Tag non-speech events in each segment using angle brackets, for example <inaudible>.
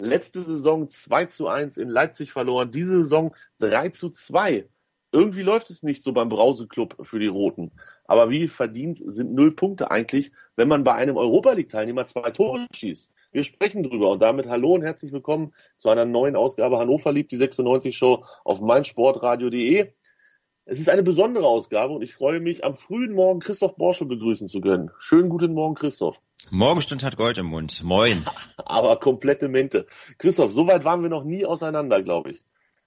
Letzte Saison 2 zu 1 in Leipzig verloren, diese Saison 3 zu 2. Irgendwie läuft es nicht so beim Brauseklub für die Roten. Aber wie verdient sind null Punkte eigentlich, wenn man bei einem Europa League-Teilnehmer zwei Tore schießt? Wir sprechen drüber und damit hallo und herzlich willkommen zu einer neuen Ausgabe Hannover liebt die 96 Show auf meinsportradio.de. Es ist eine besondere Ausgabe und ich freue mich, am frühen Morgen Christoph Borsche begrüßen zu können. Schönen guten Morgen, Christoph. Morgenstund hat Gold im Mund. Moin. <laughs> Aber komplette Mente. Christoph, so weit waren wir noch nie auseinander, glaube ich.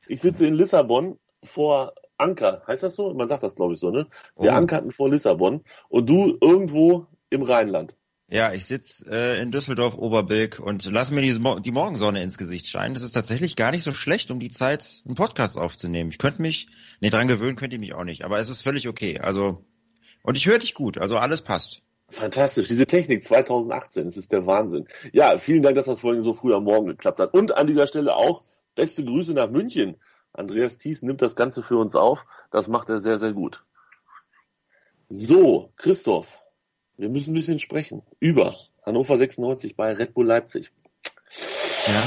Ich sitze in Lissabon vor Anker. Heißt das so? Man sagt das, glaube ich, so, ne? Wir oh. ankerten vor Lissabon und du irgendwo im Rheinland. Ja, ich sitz äh, in Düsseldorf Oberbilk und lass mir die, die Morgensonne ins Gesicht scheinen. Das ist tatsächlich gar nicht so schlecht, um die Zeit einen Podcast aufzunehmen. Ich könnte mich, nee, dran gewöhnen könnte ich mich auch nicht, aber es ist völlig okay. Also und ich höre dich gut, also alles passt. Fantastisch, diese Technik 2018, das ist der Wahnsinn. Ja, vielen Dank, dass das vorhin so früh am Morgen geklappt hat. Und an dieser Stelle auch beste Grüße nach München. Andreas Thies nimmt das Ganze für uns auf. Das macht er sehr, sehr gut. So, Christoph, wir müssen ein bisschen sprechen über Hannover 96 bei Red Bull Leipzig. Ja.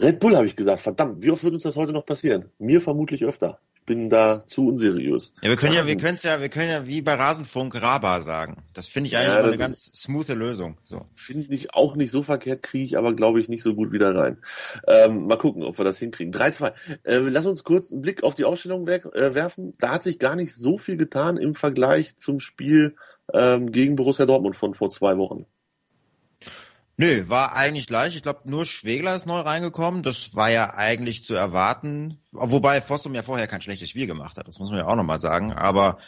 Red Bull habe ich gesagt, verdammt, wie oft wird uns das heute noch passieren? Mir vermutlich öfter. Ich bin da zu unseriös. Ja, wir können ja, wir können ja, wir können ja wie bei Rasenfunk Raba sagen. Das finde ich eigentlich ja, eine ganz smoothe Lösung. So. Finde ich auch nicht so verkehrt, kriege ich aber glaube ich nicht so gut wieder rein. Ähm, mal gucken, ob wir das hinkriegen. 3-2. Äh, lass uns kurz einen Blick auf die Ausstellung äh, werfen. Da hat sich gar nicht so viel getan im Vergleich zum Spiel ähm, gegen Borussia Dortmund von vor zwei Wochen. Nö, war eigentlich gleich. Ich glaube, nur Schwegler ist neu reingekommen. Das war ja eigentlich zu erwarten. Wobei Fossum ja vorher kein schlechtes Spiel gemacht hat. Das muss man ja auch nochmal sagen. Aber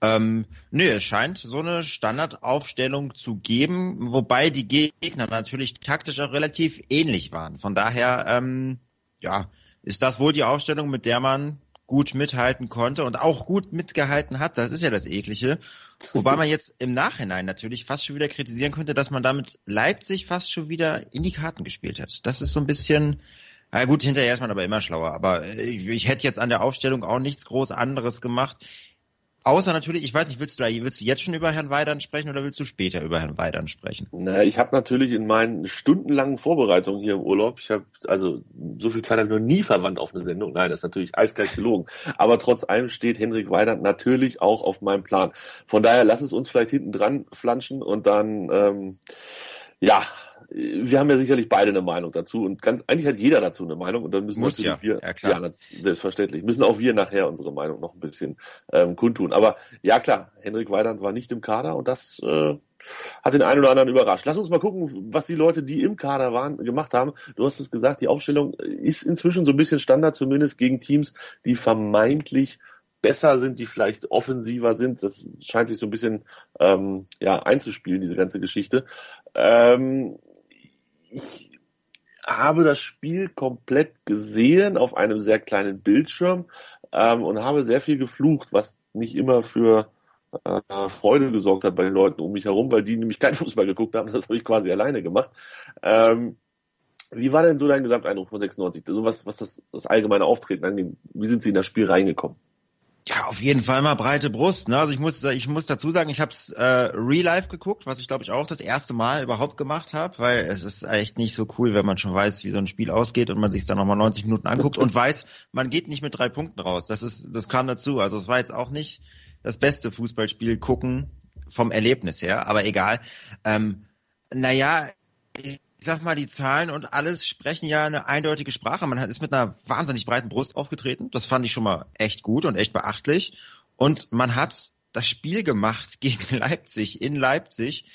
ähm, nö, es scheint so eine Standardaufstellung zu geben, wobei die Gegner natürlich taktisch auch relativ ähnlich waren. Von daher, ähm, ja, ist das wohl die Aufstellung, mit der man gut mithalten konnte und auch gut mitgehalten hat. Das ist ja das Eklige. Wobei man jetzt im Nachhinein natürlich fast schon wieder kritisieren könnte, dass man damit Leipzig fast schon wieder in die Karten gespielt hat. Das ist so ein bisschen, na gut, hinterher ist man aber immer schlauer. Aber ich, ich hätte jetzt an der Aufstellung auch nichts groß anderes gemacht. Außer natürlich, ich weiß nicht, willst du da, willst du jetzt schon über Herrn Weidern sprechen oder willst du später über Herrn Weidern sprechen? Na, ich habe natürlich in meinen stundenlangen Vorbereitungen hier im Urlaub, ich habe also so viel Zeit habe ich noch nie verwandt auf eine Sendung. Nein, das ist natürlich eiskalt gelogen. Aber trotz allem steht Henrik Weidern natürlich auch auf meinem Plan. Von daher lass es uns vielleicht hinten dran flanschen und dann ähm, ja, wir haben ja sicherlich beide eine Meinung dazu und ganz, eigentlich hat jeder dazu eine Meinung und dann müssen Muss natürlich ja. wir, ja, klar. ja, selbstverständlich, müssen auch wir nachher unsere Meinung noch ein bisschen ähm, kundtun. Aber ja klar, Henrik Weidand war nicht im Kader und das äh, hat den einen oder anderen überrascht. Lass uns mal gucken, was die Leute, die im Kader waren, gemacht haben. Du hast es gesagt, die Aufstellung ist inzwischen so ein bisschen Standard, zumindest gegen Teams, die vermeintlich besser sind, die vielleicht offensiver sind. Das scheint sich so ein bisschen ähm, ja, einzuspielen, diese ganze Geschichte. Ähm, ich habe das Spiel komplett gesehen auf einem sehr kleinen Bildschirm ähm, und habe sehr viel geflucht, was nicht immer für äh, Freude gesorgt hat bei den Leuten um mich herum, weil die nämlich keinen <laughs> Fußball geguckt haben. Das habe ich quasi alleine gemacht. Ähm, wie war denn so dein Gesamteindruck von 96? So was, was das, das allgemeine Auftreten angeht. Wie sind Sie in das Spiel reingekommen? Ja, auf jeden Fall mal breite Brust. Ne? Also ich muss, ich muss dazu sagen, ich habe es äh, Real Life geguckt, was ich glaube ich auch das erste Mal überhaupt gemacht habe, weil es ist echt nicht so cool, wenn man schon weiß, wie so ein Spiel ausgeht und man sich dann nochmal 90 Minuten anguckt und weiß, man geht nicht mit drei Punkten raus. Das ist, das kam dazu. Also es war jetzt auch nicht das beste Fußballspiel gucken vom Erlebnis her, aber egal. Ähm, naja, ich sag mal, die Zahlen und alles sprechen ja eine eindeutige Sprache. Man ist mit einer wahnsinnig breiten Brust aufgetreten. Das fand ich schon mal echt gut und echt beachtlich. Und man hat das Spiel gemacht <laughs> gegen Leipzig in Leipzig.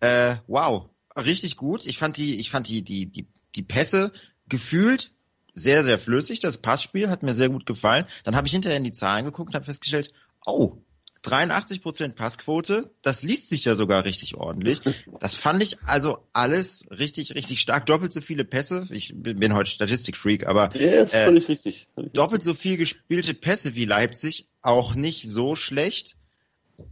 Äh, wow, richtig gut. Ich fand die, ich fand die, die, die, die Pässe gefühlt sehr, sehr flüssig. Das Passspiel hat mir sehr gut gefallen. Dann habe ich hinterher in die Zahlen geguckt und habe festgestellt, oh, 83% Passquote, das liest sich ja sogar richtig ordentlich. Das fand ich also alles richtig, richtig stark. Doppelt so viele Pässe, ich bin heute Statistikfreak, aber ja, ist äh, völlig richtig. doppelt so viel gespielte Pässe wie Leipzig, auch nicht so schlecht.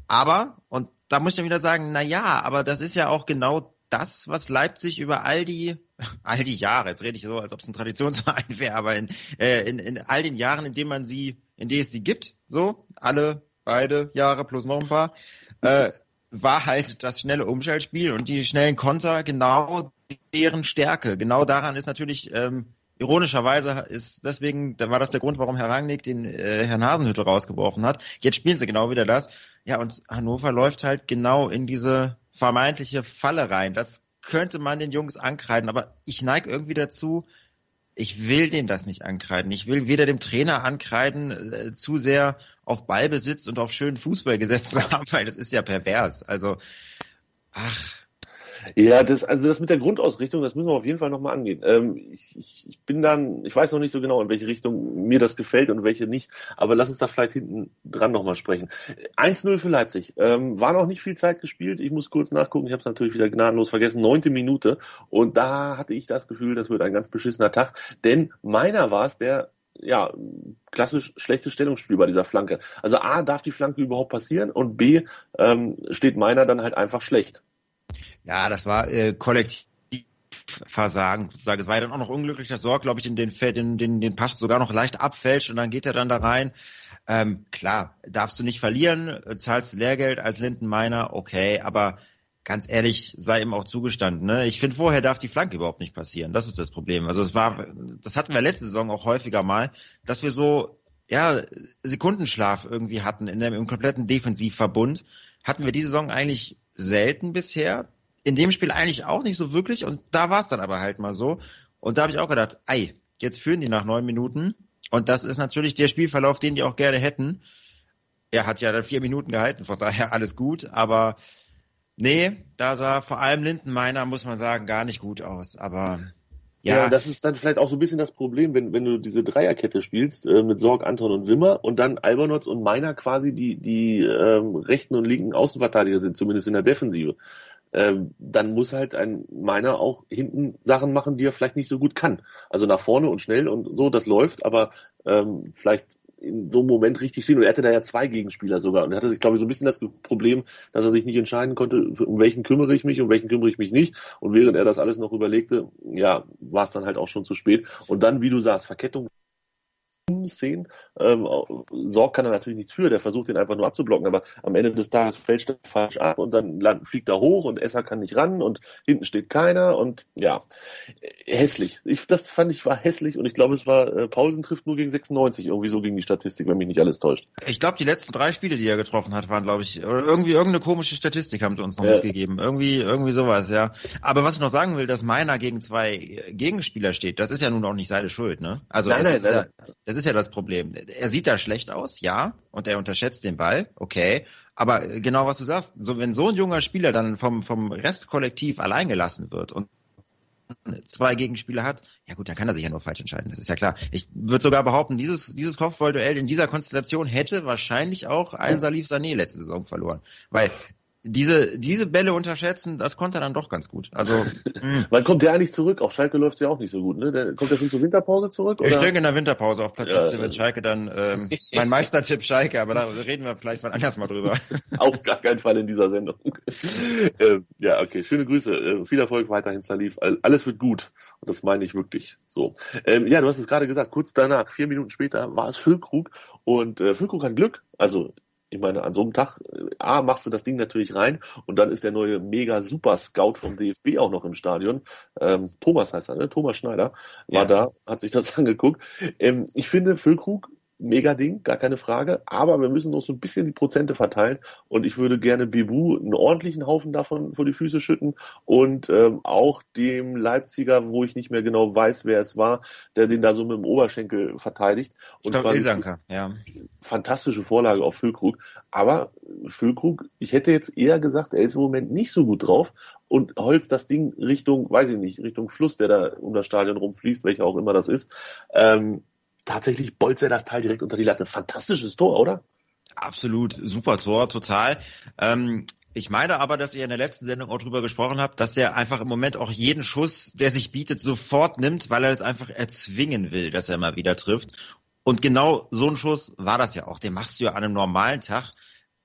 Aber, und da muss ich dann wieder sagen, na ja, aber das ist ja auch genau das, was Leipzig über all die, <laughs> all die Jahre, jetzt rede ich so, als ob es ein Traditionsverein <laughs> wäre, aber in, äh, in, in all den Jahren, in denen man sie, in denen es sie gibt, so, alle beide Jahre plus noch ein paar, äh, war halt das schnelle Umschaltspiel und die schnellen Konter genau deren Stärke. Genau daran ist natürlich ähm, ironischerweise ist deswegen, da war das der Grund, warum Herr Rangnick den äh, Herrn Hasenhüttel rausgebrochen hat. Jetzt spielen sie genau wieder das. Ja, und Hannover läuft halt genau in diese vermeintliche Falle rein. Das könnte man den Jungs ankreiden, aber ich neige irgendwie dazu, ich will denen das nicht ankreiden. Ich will weder dem Trainer ankreiden, äh, zu sehr auf Ballbesitz und auf schönen Fußball gesetzt <laughs> zu haben, weil das ist ja pervers. Also, ach, ja, das, also das mit der Grundausrichtung, das müssen wir auf jeden Fall nochmal angehen. Ähm, ich, ich, ich bin dann, ich weiß noch nicht so genau, in welche Richtung mir das gefällt und welche nicht, aber lass uns da vielleicht hinten dran nochmal sprechen. 1-0 für Leipzig. Ähm, war noch nicht viel Zeit gespielt. Ich muss kurz nachgucken. Ich habe es natürlich wieder gnadenlos vergessen. Neunte Minute. Und da hatte ich das Gefühl, das wird ein ganz beschissener Tag. Denn meiner war es, der ja, klassisch schlechtes Stellungsspiel bei dieser Flanke. Also A, darf die Flanke überhaupt passieren und B, ähm, steht meiner dann halt einfach schlecht. Ja, das war äh, kollektiv Versagen. Es war ja dann auch noch unglücklich, dass Sorg, glaube ich, den, den, den, den, den Pass sogar noch leicht abfälscht und dann geht er dann da rein. Ähm, klar, darfst du nicht verlieren, zahlst Lehrgeld als Lindenmeiner, okay, aber ganz ehrlich, sei ihm auch zugestanden. Ne? Ich finde, vorher darf die Flanke überhaupt nicht passieren. Das ist das Problem. Also es war, das hatten wir letzte Saison auch häufiger mal, dass wir so ja Sekundenschlaf irgendwie hatten in dem im kompletten Defensivverbund. Hatten wir diese Saison eigentlich selten bisher. In dem Spiel eigentlich auch nicht so wirklich. Und da war es dann aber halt mal so. Und da habe ich auch gedacht, ei, jetzt führen die nach neun Minuten. Und das ist natürlich der Spielverlauf, den die auch gerne hätten. Er hat ja dann vier Minuten gehalten, von daher <laughs> alles gut, aber nee, da sah vor allem Lindenmeiner, muss man sagen, gar nicht gut aus, aber ja. ja, das ist dann vielleicht auch so ein bisschen das Problem, wenn, wenn du diese Dreierkette spielst äh, mit Sorg, Anton und Wimmer und dann Albernotz und Meiner quasi die, die ähm, rechten und linken Außenverteidiger sind, zumindest in der Defensive ähm, dann muss halt ein Meiner auch hinten Sachen machen, die er vielleicht nicht so gut kann. Also nach vorne und schnell und so, das läuft, aber ähm, vielleicht in so einem Moment richtig stehen. Und er hatte da ja zwei Gegenspieler sogar. Und er hatte sich, glaube ich, so ein bisschen das Problem, dass er sich nicht entscheiden konnte, um welchen kümmere ich mich, um welchen kümmere ich mich nicht. Und während er das alles noch überlegte, ja, war es dann halt auch schon zu spät. Und dann, wie du sagst, Verkettung Szenen. Ähm, Sorg kann er natürlich nichts für, der versucht ihn einfach nur abzublocken, aber am Ende des Tages fällt er falsch ab und dann land, fliegt er hoch und Esser kann nicht ran und hinten steht keiner und ja, hässlich. Ich, das fand ich war hässlich und ich glaube, es war äh, Paulsen trifft nur gegen 96, irgendwie so gegen die Statistik, wenn mich nicht alles täuscht. Ich glaube, die letzten drei Spiele, die er getroffen hat, waren, glaube ich, oder irgendwie irgendeine komische Statistik haben sie uns noch ja. mitgegeben. Irgendwie, irgendwie sowas, ja. Aber was ich noch sagen will, dass meiner gegen zwei Gegenspieler steht, das ist ja nun auch nicht seine Schuld, ne? Also nein, nein, nein. Ja, das ist ja das Problem. Er sieht da schlecht aus, ja, und er unterschätzt den Ball, okay. Aber genau was du sagst, so wenn so ein junger Spieler dann vom, vom Restkollektiv allein gelassen wird und zwei Gegenspieler hat, ja gut, dann kann er sich ja nur falsch entscheiden, das ist ja klar. Ich würde sogar behaupten, dieses, dieses Kopfballduell in dieser Konstellation hätte wahrscheinlich auch ein Salif Sané letzte Saison verloren. Weil diese, diese Bälle unterschätzen, das konnte er dann doch ganz gut. Also. <laughs> Wann kommt der eigentlich zurück? Auf Schalke läuft ja auch nicht so gut, ne? Der, kommt der schon zur Winterpause zurück? Oder? Ich denke in der Winterpause auf Platz ja, 17 wird Schalke dann, ähm, <laughs> mein Meistertipp Schalke, aber da reden wir vielleicht mal anders mal drüber. <laughs> auf gar keinen Fall in dieser Sendung. ähm, ja, okay, schöne Grüße. Äh, viel Erfolg weiterhin, Salif. Alles wird gut. Und das meine ich wirklich so. Ähm, ja, du hast es gerade gesagt, kurz danach, vier Minuten später, war es Füllkrug und äh, Füllkrug hat Glück. Also ich meine, an so einem Tag, äh, A, machst du das Ding natürlich rein und dann ist der neue mega super Scout vom DFB auch noch im Stadion. Ähm, Thomas heißt er, ne? Thomas Schneider war ja. da, hat sich das <laughs> angeguckt. Ähm, ich finde, Füllkrug mega Ding, gar keine Frage. Aber wir müssen noch so ein bisschen die Prozente verteilen. Und ich würde gerne Bibu einen ordentlichen Haufen davon vor die Füße schütten und ähm, auch dem Leipziger, wo ich nicht mehr genau weiß, wer es war, der den da so mit dem Oberschenkel verteidigt. Und ich Ilsanker, ja. Fantastische Vorlage auf Füllkrug. Aber Füllkrug, ich hätte jetzt eher gesagt, er ist im Moment nicht so gut drauf und holzt das Ding Richtung, weiß ich nicht, Richtung Fluss, der da um das Stadion rumfließt, welcher auch immer das ist. Ähm, tatsächlich bolzt er das Teil direkt unter die Latte. Fantastisches Tor, oder? Absolut, super Tor, total. Ähm, ich meine aber, dass ihr in der letzten Sendung auch drüber gesprochen habt, dass er einfach im Moment auch jeden Schuss, der sich bietet, sofort nimmt, weil er es einfach erzwingen will, dass er mal wieder trifft. Und genau so ein Schuss war das ja auch. Den machst du ja an einem normalen Tag.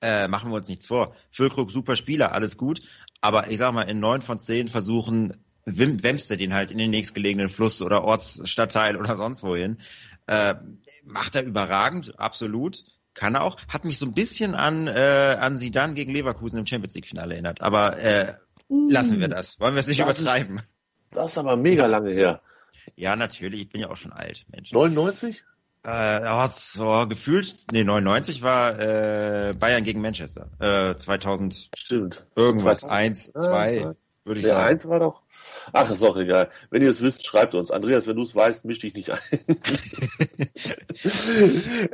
Äh, machen wir uns nichts vor. Füllkrug, super Spieler, alles gut. Aber ich sag mal, in neun von zehn Versuchen wämmst du den halt in den nächstgelegenen Fluss oder Ortsstadtteil oder sonst wohin. Äh, macht er überragend, absolut kann er auch. Hat mich so ein bisschen an, äh, an Sidan gegen Leverkusen im Champions League Finale erinnert. Aber äh, uh, lassen wir das. Wollen wir es nicht das übertreiben? Ist, das ist aber mega lange her. Ja, natürlich. Ich bin ja auch schon alt, Mensch. 99? Äh, er hat so gefühlt, nee, 99 war äh, Bayern gegen Manchester. Äh, 2000. Stimmt. Irgendwas. 2000. Eins, zwei, ja, würde ich der sagen. Eins war doch. Ach, ist auch egal. Wenn ihr es wisst, schreibt uns. Andreas, wenn du es weißt, misch dich nicht ein. <laughs>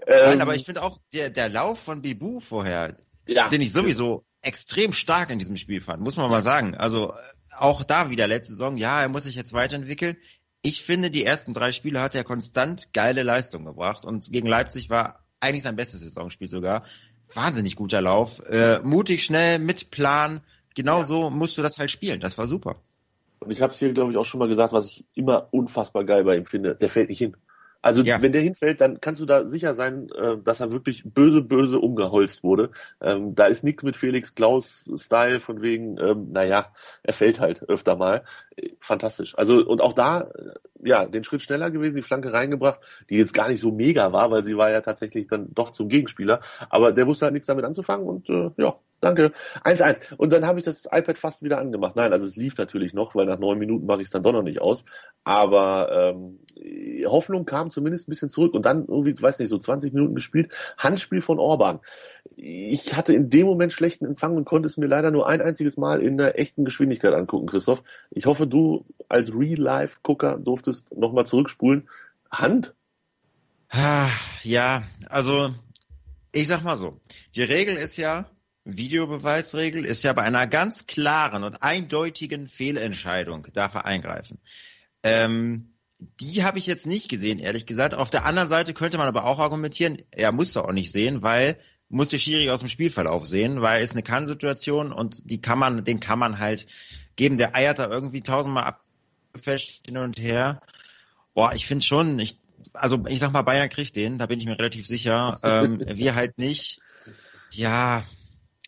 Nein, aber ich finde auch, der, der Lauf von Bibu vorher, ja, den ich sowieso extrem stark in diesem Spiel fand, muss man mal sagen. Also auch da wieder letzte Saison, ja, er muss sich jetzt weiterentwickeln. Ich finde, die ersten drei Spiele hat er konstant geile Leistung gebracht und gegen Leipzig war eigentlich sein bestes Saisonspiel sogar. Wahnsinnig guter Lauf, äh, mutig, schnell, mit Plan. Genau ja. so musst du das halt spielen. Das war super. Und ich habe es hier, glaube ich, auch schon mal gesagt, was ich immer unfassbar geil bei ihm finde. Der fällt nicht hin. Also ja. wenn der hinfällt, dann kannst du da sicher sein, äh, dass er wirklich böse, böse umgeholzt wurde. Ähm, da ist nichts mit Felix Klaus-Style von wegen, ähm, naja, er fällt halt öfter mal. Fantastisch. Also und auch da, äh, ja, den Schritt schneller gewesen, die Flanke reingebracht, die jetzt gar nicht so mega war, weil sie war ja tatsächlich dann doch zum Gegenspieler. Aber der wusste halt nichts damit anzufangen und äh, ja, danke. 1-1. Und dann habe ich das iPad fast wieder angemacht. Nein, also es lief natürlich noch, weil nach neun Minuten mache ich es dann doch noch nicht aus. Aber ähm, Hoffnung kam zumindest ein bisschen zurück und dann irgendwie, weiß nicht, so 20 Minuten gespielt. Handspiel von Orban. Ich hatte in dem Moment schlechten Empfang und konnte es mir leider nur ein einziges Mal in der echten Geschwindigkeit angucken, Christoph. Ich hoffe, du als Real-Life-Gucker durftest nochmal zurückspulen. Hand? Ja, also ich sag mal so. Die Regel ist ja, Videobeweisregel ist ja bei einer ganz klaren und eindeutigen Fehlentscheidung darf er eingreifen. Ähm, die habe ich jetzt nicht gesehen, ehrlich gesagt. Auf der anderen Seite könnte man aber auch argumentieren, er muss doch auch nicht sehen, weil muss der Schiri aus dem Spielverlauf sehen, weil es eine Kann-Situation und die kann man, den kann man halt geben. Der eiert da irgendwie tausendmal abgefälscht hin und her. Boah, ich finde schon, ich, also ich sag mal, Bayern kriegt den, da bin ich mir relativ sicher. Ähm, <laughs> wir halt nicht. Ja,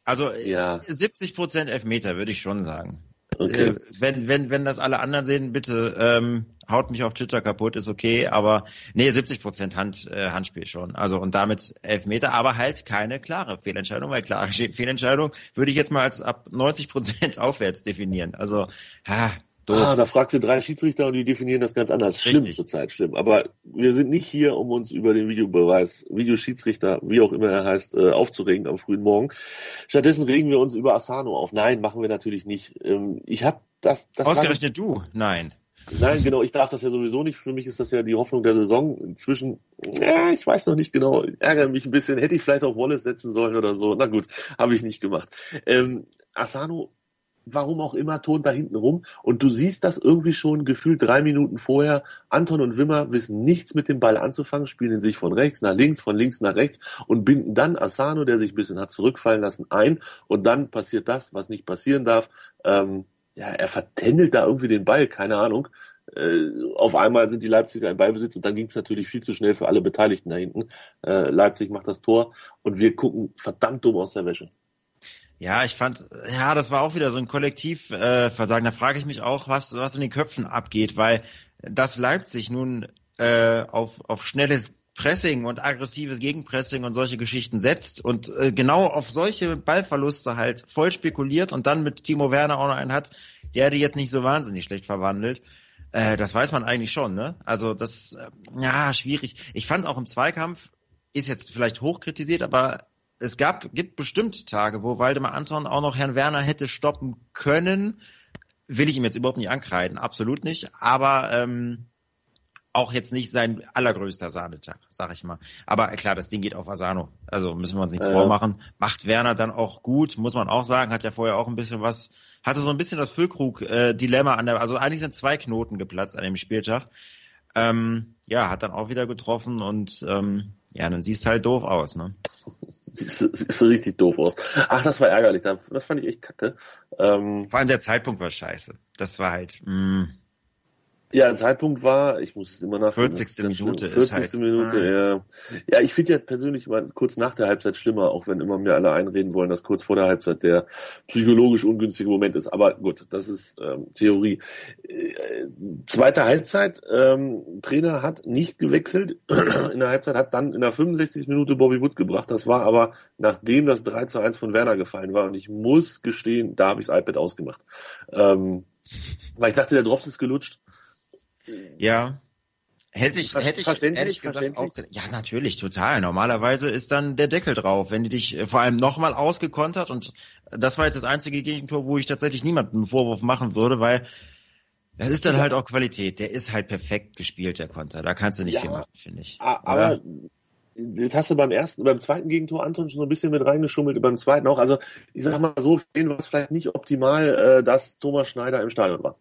also ja. 70 Prozent Elfmeter würde ich schon sagen. Okay. Äh, wenn, wenn, wenn das alle anderen sehen, bitte ähm, haut mich auf Twitter kaputt, ist okay, aber nee, 70 Prozent Hand, äh, Handspiel schon. Also und damit Elfmeter, aber halt keine klare Fehlentscheidung, weil klare Fehlentscheidung würde ich jetzt mal als ab 90 Prozent <laughs> aufwärts definieren. Also ha, Doof. Ah, da fragst du drei Schiedsrichter und die definieren das ganz anders. Schlimm Richtig. zurzeit, schlimm. Aber wir sind nicht hier, um uns über den Videobeweis, Videoschiedsrichter, wie auch immer er heißt, äh, aufzuregen am frühen Morgen. Stattdessen regen wir uns über Asano auf. Nein, machen wir natürlich nicht. Ähm, ich habe das, das. Ausgerechnet du? Nein. Nein, genau, ich darf das ja sowieso nicht. Für mich ist das ja die Hoffnung der Saison. Inzwischen, ja, ich weiß noch nicht genau, ärgere mich ein bisschen. Hätte ich vielleicht auf Wallace setzen sollen oder so. Na gut, habe ich nicht gemacht. Ähm, Asano warum auch immer, tont da hinten rum. Und du siehst das irgendwie schon gefühlt drei Minuten vorher. Anton und Wimmer wissen nichts mit dem Ball anzufangen, spielen sich von rechts nach links, von links nach rechts und binden dann Asano, der sich ein bisschen hat zurückfallen lassen, ein. Und dann passiert das, was nicht passieren darf. Ähm, ja, er vertändelt da irgendwie den Ball, keine Ahnung. Äh, auf einmal sind die Leipziger im Ballbesitz und dann ging es natürlich viel zu schnell für alle Beteiligten da hinten. Äh, Leipzig macht das Tor und wir gucken verdammt dumm aus der Wäsche. Ja, ich fand, ja, das war auch wieder so ein Kollektivversagen. Äh, da frage ich mich auch, was, was in den Köpfen abgeht, weil das Leipzig nun äh, auf, auf schnelles Pressing und aggressives Gegenpressing und solche Geschichten setzt und äh, genau auf solche Ballverluste halt voll spekuliert und dann mit Timo Werner auch noch einen hat, der die jetzt nicht so wahnsinnig schlecht verwandelt. Äh, das weiß man eigentlich schon, ne? Also das, äh, ja, schwierig. Ich fand auch im Zweikampf, ist jetzt vielleicht hochkritisiert, aber es gab, gibt bestimmt Tage, wo Waldemar Anton auch noch Herrn Werner hätte stoppen können. Will ich ihm jetzt überhaupt nicht ankreiden, absolut nicht. Aber ähm, auch jetzt nicht sein allergrößter Sahnetag, sag ich mal. Aber klar, das Ding geht auf Asano. Also müssen wir uns nichts äh. vormachen. Macht Werner dann auch gut, muss man auch sagen. Hat ja vorher auch ein bisschen was, hatte so ein bisschen das Füllkrug-Dilemma an der, also eigentlich sind zwei Knoten geplatzt an dem Spieltag. Ähm, ja, hat dann auch wieder getroffen und ähm, ja, dann siehst halt doof aus, ne? siehst du, siehst du richtig doof aus. Ach, das war ärgerlich. Das fand ich echt kacke. Ähm, Vor allem der Zeitpunkt war scheiße. Das war halt. Mh. Ja, ein Zeitpunkt war, ich muss es immer nach 40. Minute 40. ist halt. Minute, ah. ja. Ja, ich finde ja persönlich mal kurz nach der Halbzeit schlimmer, auch wenn immer mir alle einreden wollen, dass kurz vor der Halbzeit der psychologisch ungünstige Moment ist. Aber gut, das ist ähm, Theorie. Äh, zweite Halbzeit, ähm, Trainer hat nicht gewechselt <clears throat> in der Halbzeit, hat dann in der 65. Minute Bobby Wood gebracht. Das war aber nachdem das 3 zu 1 von Werner gefallen war. Und ich muss gestehen, da habe ich das iPad ausgemacht. Ähm, weil ich dachte, der Drops ist gelutscht. Ja. Hätte ich, hätte ich ehrlich gesagt auch, ja natürlich, total. Normalerweise ist dann der Deckel drauf, wenn die dich äh, vor allem nochmal ausgekontert und das war jetzt das einzige Gegentor, wo ich tatsächlich niemanden einen Vorwurf machen würde, weil das ist dann halt auch Qualität. Der ist halt perfekt gespielt, der Konter. Da kannst du nicht ja, viel machen, finde ich. Aber jetzt hast du beim ersten, beim zweiten Gegentor Anton schon so ein bisschen mit reingeschummelt, beim zweiten auch. Also ich sag mal so, stehen war es vielleicht nicht optimal, äh, dass Thomas Schneider im Stadion war.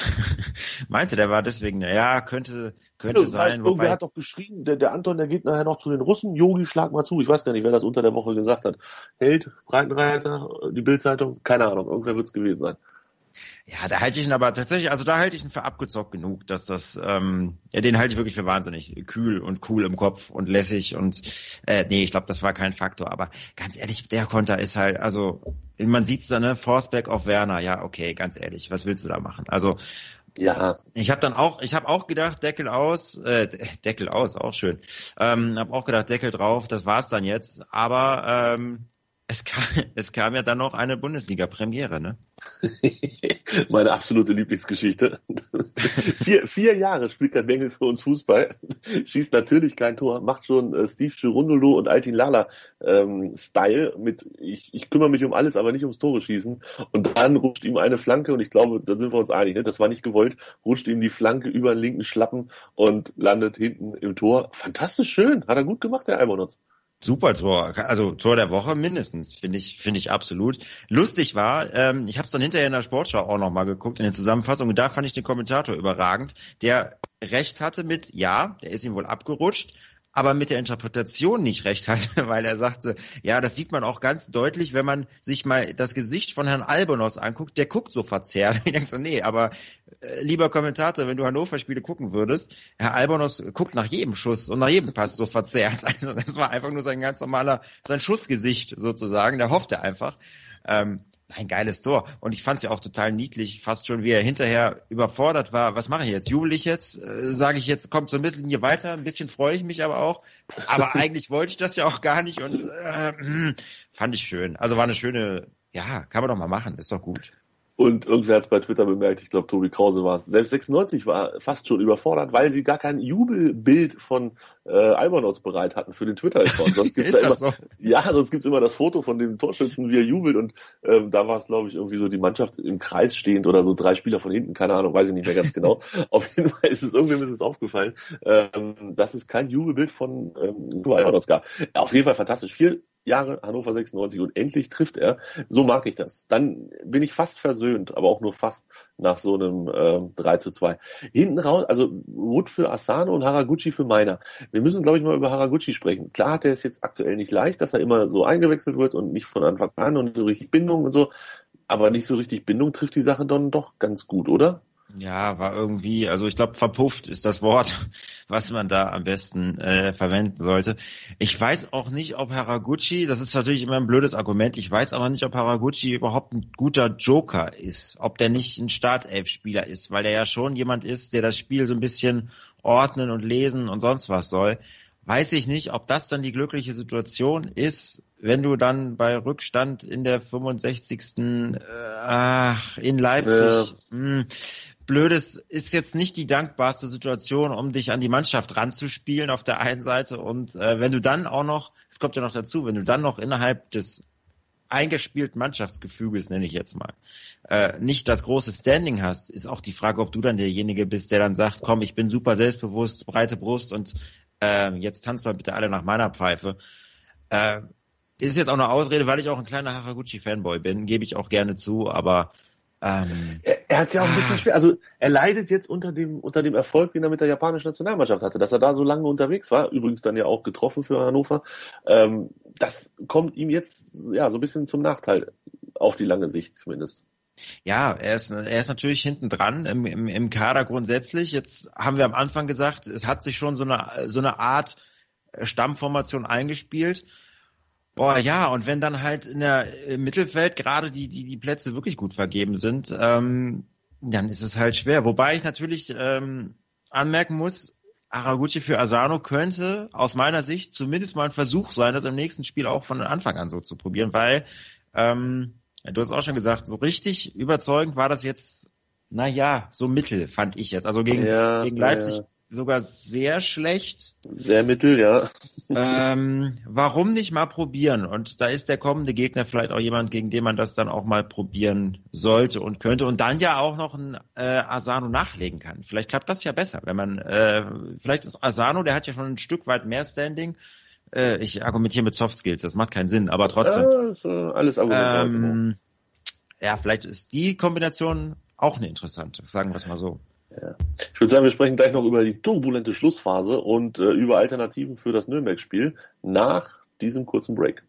<laughs> Meinst du, der war deswegen, ja, könnte, könnte ja, sein. Irgendwer wobei... hat doch geschrieben, der, der Anton, der geht nachher noch zu den Russen, Yogi, schlag mal zu. Ich weiß gar nicht, wer das unter der Woche gesagt hat. Held, Breitenreiter, die Bildzeitung, keine Ahnung, irgendwer wird es gewesen sein. Ja, da halte ich ihn aber tatsächlich, also da halte ich ihn für abgezockt genug, dass das, ähm, ja, den halte ich wirklich für wahnsinnig kühl und cool im Kopf und lässig und äh, nee, ich glaube, das war kein Faktor. Aber ganz ehrlich, der Konter ist halt, also man sieht's da, ne, Forceback auf Werner, ja, okay, ganz ehrlich, was willst du da machen? Also ja. Ich habe dann auch, ich habe auch gedacht, Deckel aus, äh, Deckel aus, auch schön. Ähm, habe auch gedacht, Deckel drauf, das war's dann jetzt. Aber ähm, es kam, <laughs> es kam ja dann noch eine Bundesliga-Premiere, ne? <laughs> Meine absolute Lieblingsgeschichte. <laughs> vier, vier Jahre spielt der Bengel für uns Fußball, schießt natürlich kein Tor, macht schon äh, Steve Girundolo und Altin Lala ähm, Style mit ich, ich kümmere mich um alles, aber nicht ums Tore schießen. Und dann rutscht ihm eine Flanke und ich glaube, da sind wir uns einig, ne? das war nicht gewollt, rutscht ihm die Flanke über den linken Schlappen und landet hinten im Tor. Fantastisch schön, hat er gut gemacht, der Almonotz. Super Tor, also Tor der Woche mindestens, finde ich, finde ich absolut. Lustig war, ähm, ich habe es dann hinterher in der Sportschau auch nochmal geguckt, in der Zusammenfassung, und da fand ich den Kommentator überragend, der recht hatte mit, ja, der ist ihm wohl abgerutscht, aber mit der Interpretation nicht recht hatte, <laughs> weil er sagte, ja, das sieht man auch ganz deutlich, wenn man sich mal das Gesicht von Herrn Albonos anguckt, der guckt so verzerrt. <laughs> Ich denke so, nee, aber äh, lieber Kommentator, wenn du Hannover-Spiele gucken würdest, Herr Albonos guckt nach jedem Schuss und nach jedem Pass so verzerrt. <laughs> Also das war einfach nur sein ganz normaler, sein Schussgesicht sozusagen, der hoffte einfach. Ähm, ein geiles Tor. Und ich fand es ja auch total niedlich, fast schon, wie er hinterher überfordert war. Was mache ich jetzt? Jubel ich jetzt? Äh, Sage ich jetzt, kommt zur Mittellinie weiter? Ein bisschen freue ich mich aber auch. Aber <laughs> eigentlich wollte ich das ja auch gar nicht und äh, hm, fand ich schön. Also war eine schöne, ja, kann man doch mal machen, ist doch gut. Und irgendwer hat es bei Twitter bemerkt, ich glaube Tobi Krause war es. Selbst 96 war fast schon überfordert, weil sie gar kein Jubelbild von äh, Albernauts bereit hatten für den Twitter-Account. Sonst <laughs> gibt's da immer, so? Ja, sonst gibt's immer das Foto von dem Torschützen, wie er jubelt. Und ähm, da war es, glaube ich, irgendwie so die Mannschaft im Kreis stehend oder so drei Spieler von hinten, keine Ahnung, weiß ich nicht mehr ganz genau. <laughs> Auf jeden Fall ist es irgendwem ist es aufgefallen, ähm, dass es kein Jubelbild von ähm, Albernauts gab. Auf jeden Fall fantastisch. Viel Jahre Hannover 96 und endlich trifft er. So mag ich das. Dann bin ich fast versöhnt, aber auch nur fast nach so einem äh, 3 zu 2. Hinten raus, also Wood für Asano und Haraguchi für Meiner. Wir müssen, glaube ich, mal über Haraguchi sprechen. Klar hat er es jetzt aktuell nicht leicht, dass er immer so eingewechselt wird und nicht von Anfang an und so richtig Bindung und so. Aber nicht so richtig Bindung trifft die Sache dann doch ganz gut, oder? Ja, war irgendwie, also ich glaube, verpufft ist das Wort, was man da am besten äh, verwenden sollte. Ich weiß auch nicht, ob Haraguchi, das ist natürlich immer ein blödes Argument, ich weiß aber nicht, ob Haraguchi überhaupt ein guter Joker ist, ob der nicht ein Startelf-Spieler ist, weil er ja schon jemand ist, der das Spiel so ein bisschen ordnen und lesen und sonst was soll. Weiß ich nicht, ob das dann die glückliche Situation ist, wenn du dann bei Rückstand in der 65. Äh, ach, in Leipzig, ja. mh, hm, Blödes ist jetzt nicht die dankbarste Situation, um dich an die Mannschaft ranzuspielen auf der einen Seite. Und äh, wenn du dann auch noch, es kommt ja noch dazu, wenn du dann noch innerhalb des eingespielten Mannschaftsgefüges, nenne ich jetzt mal, äh, nicht das große Standing hast, ist auch die Frage, ob du dann derjenige bist, der dann sagt, komm, ich bin super selbstbewusst, breite Brust und äh, jetzt tanzt mal bitte alle nach meiner Pfeife. Äh, ist jetzt auch eine Ausrede, weil ich auch ein kleiner Haraguchi-Fanboy bin, gebe ich auch gerne zu, aber Ähm, er, er hat es ja auch ein bisschen ah. schwer. Also er leidet jetzt unter dem unter dem Erfolg, den er mit der japanischen Nationalmannschaft hatte, dass er da so lange unterwegs war. Übrigens dann ja auch getroffen für Hannover. Ähm, das kommt ihm jetzt ja so ein bisschen zum Nachteil auf die lange Sicht zumindest. Ja, er ist, er ist natürlich hinten dran im, im, im Kader grundsätzlich. Jetzt haben wir am Anfang gesagt, es hat sich schon so eine, so eine Art Stammformation eingespielt. Boah, ja, und wenn dann halt in der im Mittelfeld gerade die, die, die Plätze wirklich gut vergeben sind, ähm, dann ist es halt schwer. Wobei ich natürlich ähm, anmerken muss, Araguchi für Asano könnte aus meiner Sicht zumindest mal ein Versuch sein, das im nächsten Spiel auch von Anfang an so zu probieren, weil ähm, du hast auch schon gesagt, so richtig überzeugend war das jetzt, na ja, so mittel fand ich jetzt. Also gegen, ja, gegen Leipzig ja sogar sehr schlecht. Sehr mittel, ja. Ähm, warum nicht mal probieren? Und da ist der kommende Gegner vielleicht auch jemand, gegen den man das dann auch mal probieren sollte und könnte und dann ja auch noch ein äh, Asano nachlegen kann. Vielleicht klappt das ja besser, wenn man äh, vielleicht ist Asano, der hat ja schon ein Stück weit mehr Standing. Äh, ich argumentiere mit Soft Skills, das macht keinen Sinn, aber trotzdem. Ja, ist, äh, alles Argument. Ähm, ja, vielleicht ist die Kombination auch eine interessante, sagen wir es mal so. Ja. Ich würde sagen, wir sprechen gleich noch über die turbulente Schlussphase und äh, über Alternativen für das Nürnberg-Spiel nach diesem kurzen Break.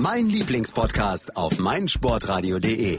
Mein Lieblingspodcast auf meinsportradio.de.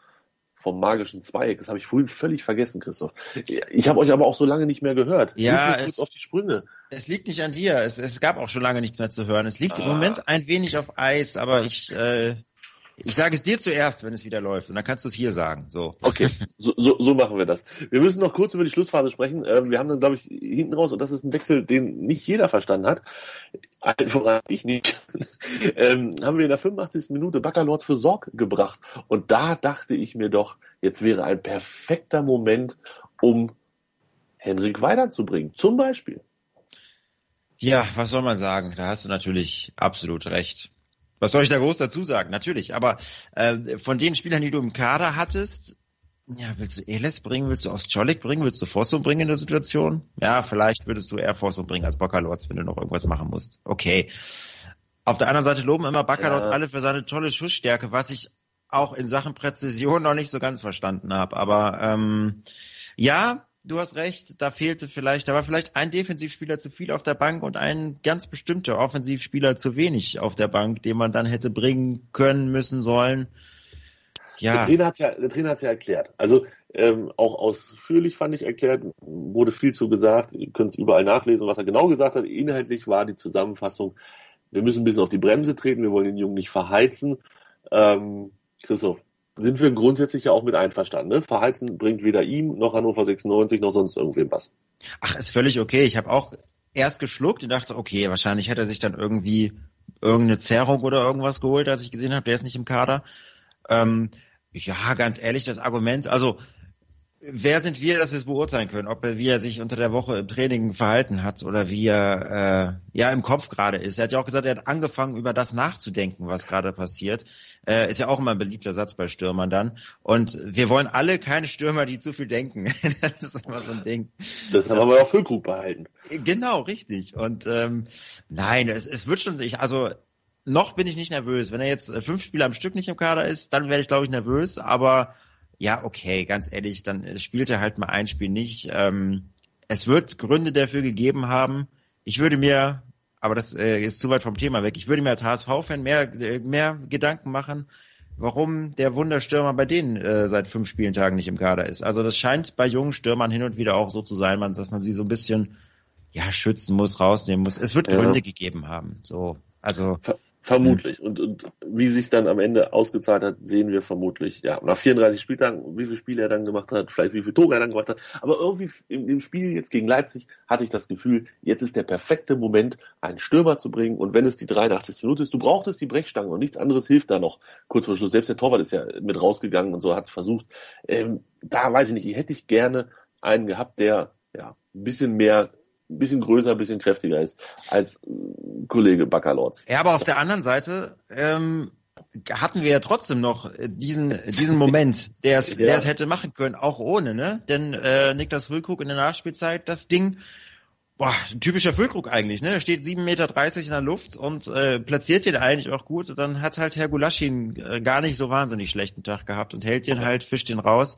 vom magischen Zweig. Das habe ich vorhin völlig vergessen, Christoph. Ich habe euch aber auch so lange nicht mehr gehört. Ja, es, auf die Sprünge. Es liegt nicht an dir. Es, es gab auch schon lange nichts mehr zu hören. Es liegt ah. im Moment ein wenig auf Eis, aber ich äh, ich sage es dir zuerst, wenn es wieder läuft, und dann kannst du es hier sagen. So. Okay, so, so, so machen wir das. Wir müssen noch kurz über die Schlussphase sprechen. Ähm, wir haben dann, glaube ich, hinten raus, und das ist ein Wechsel, den nicht jeder verstanden hat, voran ich nicht, <laughs> ähm, haben wir in der 85. Minute Baccalords für Sorg gebracht. Und da dachte ich mir doch, jetzt wäre ein perfekter Moment, um Henrik Weidand zu bringen. Zum Beispiel. Ja, was soll man sagen? Da hast du natürlich absolut recht. Was soll ich da groß dazu sagen? Natürlich, aber äh, von den Spielern, die du im Kader hattest, ja, willst du Eles bringen, willst du Ostjolik bringen, willst du Fossum bringen in der Situation? Ja, vielleicht würdest du eher Fossum bringen als Baccalords, wenn du noch irgendwas machen musst. Okay. Auf der anderen Seite loben immer Baccalords ja. alle für seine tolle Schussstärke, was ich auch in Sachen Präzision noch nicht so ganz verstanden habe. Aber ähm, ja, du hast recht, da fehlte vielleicht, da war vielleicht ein Defensivspieler zu viel auf der Bank und ein ganz bestimmter Offensivspieler zu wenig auf der Bank, den man dann hätte bringen können, müssen, sollen. Ja. Der Trainer hat ja, der Trainer hat's ja erklärt. Also ähm, auch ausführlich fand ich erklärt, wurde viel zu gesagt, ihr könnt es überall nachlesen, was er genau gesagt hat. Inhaltlich war die Zusammenfassung, wir müssen ein bisschen auf die Bremse treten, wir wollen den Jungen nicht verheizen. Ähm, Christoph, sind wir grundsätzlich ja auch mit einverstanden. Ne? Verheizen bringt weder ihm noch Hannover 96 noch sonst irgendwem was. Ach, ist völlig okay. Ich habe auch erst geschluckt und dachte, okay, wahrscheinlich hätte er sich dann irgendwie irgendeine Zerrung oder irgendwas geholt, als ich gesehen habe, der ist nicht im Kader. Ähm, ja, ganz ehrlich, das Argument, also wer sind wir, dass wir es beurteilen können, ob er, wie er sich unter der Woche im Training verhalten hat oder wie er äh, ja im Kopf gerade ist. Er hat ja auch gesagt, er hat angefangen, über das nachzudenken, was gerade passiert. Äh, ist ja auch immer ein beliebter Satz bei Stürmern dann. Und wir wollen alle keine Stürmer, die zu viel denken. <laughs> das ist immer so ein Ding. Das haben wir auch Füllkrug behalten. Genau, richtig. Und ähm, nein, es, es wird schon sich, also noch bin ich nicht nervös. Wenn er jetzt fünf Spiele am Stück nicht im Kader ist, dann werde ich, glaube ich, nervös. Aber ja, okay, ganz ehrlich, dann spielt er halt mal ein Spiel nicht. Ähm, es wird Gründe dafür gegeben haben. Ich würde mir, aber das äh, ist zu weit vom Thema weg, ich würde mir als HSV-Fan mehr, äh, mehr Gedanken machen, warum der Wunderstürmer bei denen äh, seit fünf Spieltagen nicht im Kader ist. Also das scheint bei jungen Stürmern hin und wieder auch so zu sein, dass man sie so ein bisschen ja schützen muss, rausnehmen muss. Es wird Gründe ja. gegeben haben. So, also Vermutlich. Mhm. Und, und wie sich dann am Ende ausgezahlt hat, sehen wir vermutlich. Ja, nach 34 Spieltagen, wie viele Spiele er dann gemacht hat, vielleicht wie viele Tore er dann gemacht hat. Aber irgendwie in dem Spiel jetzt gegen Leipzig hatte ich das Gefühl, jetzt ist der perfekte Moment, einen Stürmer zu bringen. Und wenn es die 83. Minute ist, du brauchtest die Brechstange und nichts anderes hilft da noch. Kurz vor Schluss, selbst der Torwart ist ja mit rausgegangen und so hat es versucht. Ähm, da weiß ich nicht, hätte ich gerne einen gehabt, der ja ein bisschen mehr ein bisschen größer, ein bisschen kräftiger ist als äh, Kollege Baccalords. Ja, aber auf der anderen Seite ähm, hatten wir ja trotzdem noch äh, diesen diesen Moment, <laughs> der es ja. der es hätte machen können, auch ohne, ne? Denn äh, Niklas Füllkrug in der Nachspielzeit das Ding Boah, typischer Füllkrug eigentlich, ne? Er steht 7,30 Meter in der Luft und äh, platziert ihn eigentlich auch gut. Dann hat halt Herr Gulaschin äh, gar nicht so wahnsinnig schlechten Tag gehabt und hält ihn halt, fischt ihn raus.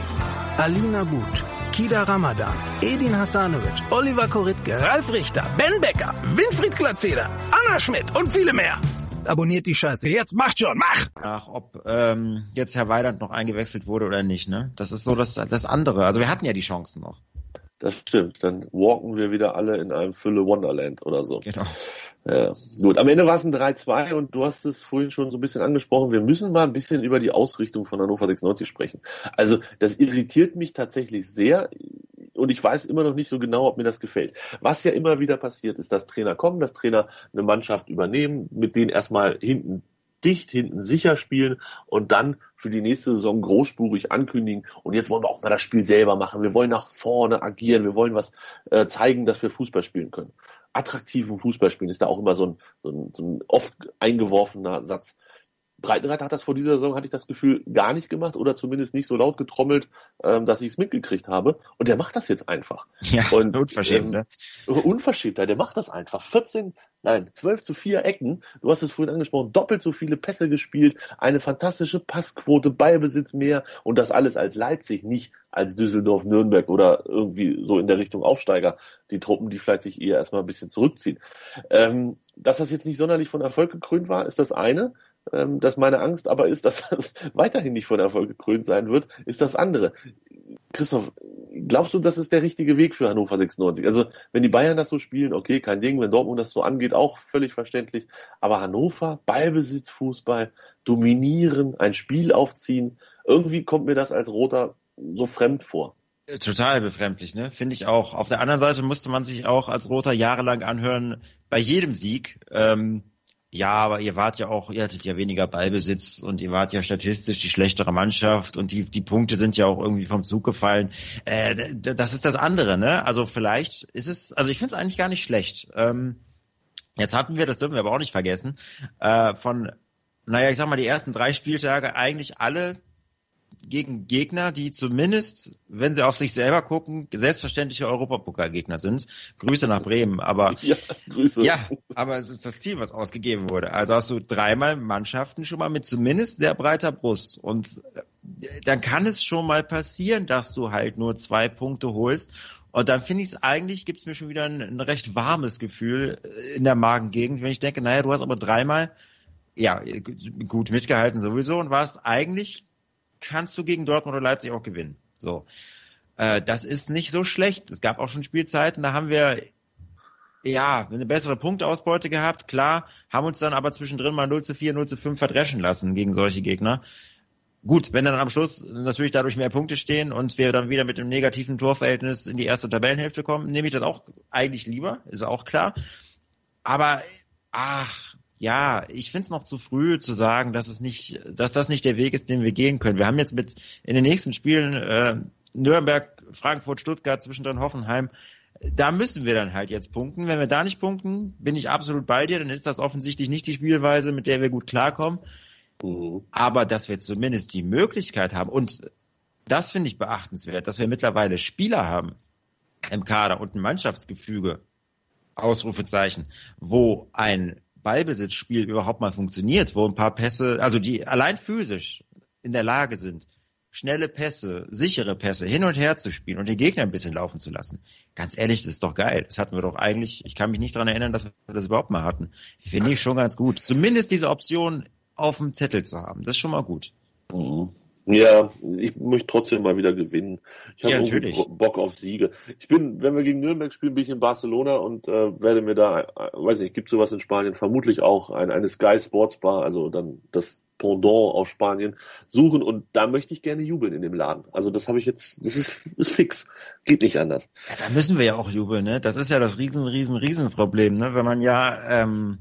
Alina But, Kida Ramadan, Edin Hasanovic, Oliver Koritke, Ralf Richter, Ben Becker, Winfried Glatzeder, Anna Schmidt und viele mehr. Abonniert die Scheiße. Jetzt macht schon, mach! Ach, ob ähm, jetzt Herr Weidand noch eingewechselt wurde oder nicht, ne? Das ist so das, das andere. Also wir hatten ja die Chancen noch. Das stimmt. Dann walken wir wieder alle in einem Fülle Wonderland oder so. Genau. Ja, gut, am Ende war es ein 3-2 und du hast es vorhin schon so ein bisschen angesprochen. Wir müssen mal ein bisschen über die Ausrichtung von Hannover 96 sprechen. Also das irritiert mich tatsächlich sehr und ich weiß immer noch nicht so genau, ob mir das gefällt. Was ja immer wieder passiert, ist, dass Trainer kommen, dass Trainer eine Mannschaft übernehmen, mit denen erstmal hinten dicht, hinten sicher spielen und dann für die nächste Saison großspurig ankündigen. Und jetzt wollen wir auch mal das Spiel selber machen. Wir wollen nach vorne agieren. Wir wollen was äh, zeigen, dass wir Fußball spielen können attraktiven Fußball spielen, ist da auch immer so ein, so ein, so ein oft eingeworfener Satz. Breitenreiter hat das vor dieser Saison, hatte ich das Gefühl, gar nicht gemacht oder zumindest nicht so laut getrommelt, ähm, dass ich es mitgekriegt habe. Und der macht das jetzt einfach. Ja, und, <laughs> unverschämt, ähm, ne? Unverschämter, der macht das einfach. 14, nein, 12 zu 4 Ecken. Du hast es vorhin angesprochen, doppelt so viele Pässe gespielt, eine fantastische Passquote, Ballbesitz mehr und das alles als Leipzig, nicht als Düsseldorf, Nürnberg oder irgendwie so in der Richtung Aufsteiger. Die Truppen, die vielleicht sich eher erstmal ein bisschen zurückziehen. Ähm, dass das jetzt nicht sonderlich von Erfolg gekrönt war, ist das eine. Ähm, dass meine Angst aber ist, <laughs> dass das weiterhin nicht von Erfolg gekrönt sein wird, ist das andere. Christoph, glaubst du, das ist der richtige Weg für Hannover 96? Also, wenn die Bayern das so spielen, okay, kein Ding. Wenn Dortmund das so angeht, auch völlig verständlich. Aber Hannover, Ballbesitz, Fußball, dominieren, ein Spiel aufziehen, irgendwie kommt mir das als Roter so fremd vor. Total befremdlich, ne? Finde ich auch. Auf der anderen Seite musste man sich auch als Roter jahrelang anhören, bei jedem Sieg, ähm, ja, aber ihr wart ja auch, ihr hattet ja weniger Ballbesitz und ihr wart ja statistisch die schlechtere Mannschaft und die, die Punkte sind ja auch irgendwie vom Zug gefallen. Äh, das ist das andere, ne? Also vielleicht ist es, also ich finde es eigentlich gar nicht schlecht. Ähm, jetzt hatten wir, das dürfen wir aber auch nicht vergessen, äh, von, naja, ich sag mal, die ersten drei Spieltage eigentlich alle gegen Gegner, die zumindest, wenn sie auf sich selber gucken, selbstverständliche Europapokalgegner sind. Grüße nach Bremen, aber <laughs> ja, Grüße. ja, aber es ist das Ziel, was ausgegeben wurde. Also hast du dreimal Mannschaften schon mal mit zumindest sehr breiter Brust und äh, dann kann es schon mal passieren, dass du halt nur zwei Punkte holst und dann finde ich es eigentlich, gibt es mir schon wieder ein, ein, recht warmes Gefühl äh, in der Magengegend, wenn ich denke, naja, du hast aber dreimal ja gut mitgehalten sowieso und warst eigentlich kannst du gegen Dortmund oder Leipzig auch gewinnen. So. Äh, das ist nicht so schlecht. Es gab auch schon Spielzeiten, da haben wir ja, eine bessere Punktausbeute gehabt, klar, haben uns dann aber zwischendrin mal 0 zu 4, 0 zu 5 verdreschen lassen gegen solche Gegner. Gut, wenn dann am Schluss natürlich dadurch mehr Punkte stehen und wir dann wieder mit einem negativen Torverhältnis in die erste Tabellenhälfte kommen, nehme ich das auch eigentlich lieber, ist auch klar. Aber ach, ja, ich finde es noch zu früh zu sagen, dass es nicht, dass das nicht der Weg ist, den wir gehen können. Wir haben jetzt mit in den nächsten Spielen äh, Nürnberg, Frankfurt, Stuttgart, zwischendrin Hoffenheim. Da müssen wir dann halt jetzt punkten. Wenn wir da nicht punkten, bin ich absolut bei dir, dann ist das offensichtlich nicht die Spielweise, mit der wir gut klarkommen. Mhm. Aber dass wir zumindest die Möglichkeit haben, und das finde ich beachtenswert, dass wir mittlerweile Spieler haben im Kader und ein Mannschaftsgefüge, Ausrufezeichen, wo ein Ballbesitzspiel überhaupt mal funktioniert, wo ein paar Pässe, also die allein physisch in der Lage sind, schnelle Pässe, sichere Pässe hin und her zu spielen und den Gegner ein bisschen laufen zu lassen. Ganz ehrlich, das ist doch geil. Das hatten wir doch eigentlich, ich kann mich nicht daran erinnern, dass wir das überhaupt mal hatten. Finde ich schon ganz gut. Zumindest diese Option auf dem Zettel zu haben, das ist schon mal gut. Mhm. Ja, ich möchte trotzdem mal wieder gewinnen. Ich habe ja, Bock auf Siege. Ich bin, wenn wir gegen Nürnberg spielen, bin ich in Barcelona und äh, werde mir da, äh, weiß nicht, gibt sowas in Spanien, vermutlich auch ein, eine Sky Sports Bar, also dann das Pendant aus Spanien suchen und da möchte ich gerne jubeln in dem Laden. Also das habe ich jetzt, das ist, ist fix, geht nicht anders. Ja, da müssen wir ja auch jubeln, ne? Das ist ja das riesen, riesen, riesen Problem, ne? Wenn man ja ähm,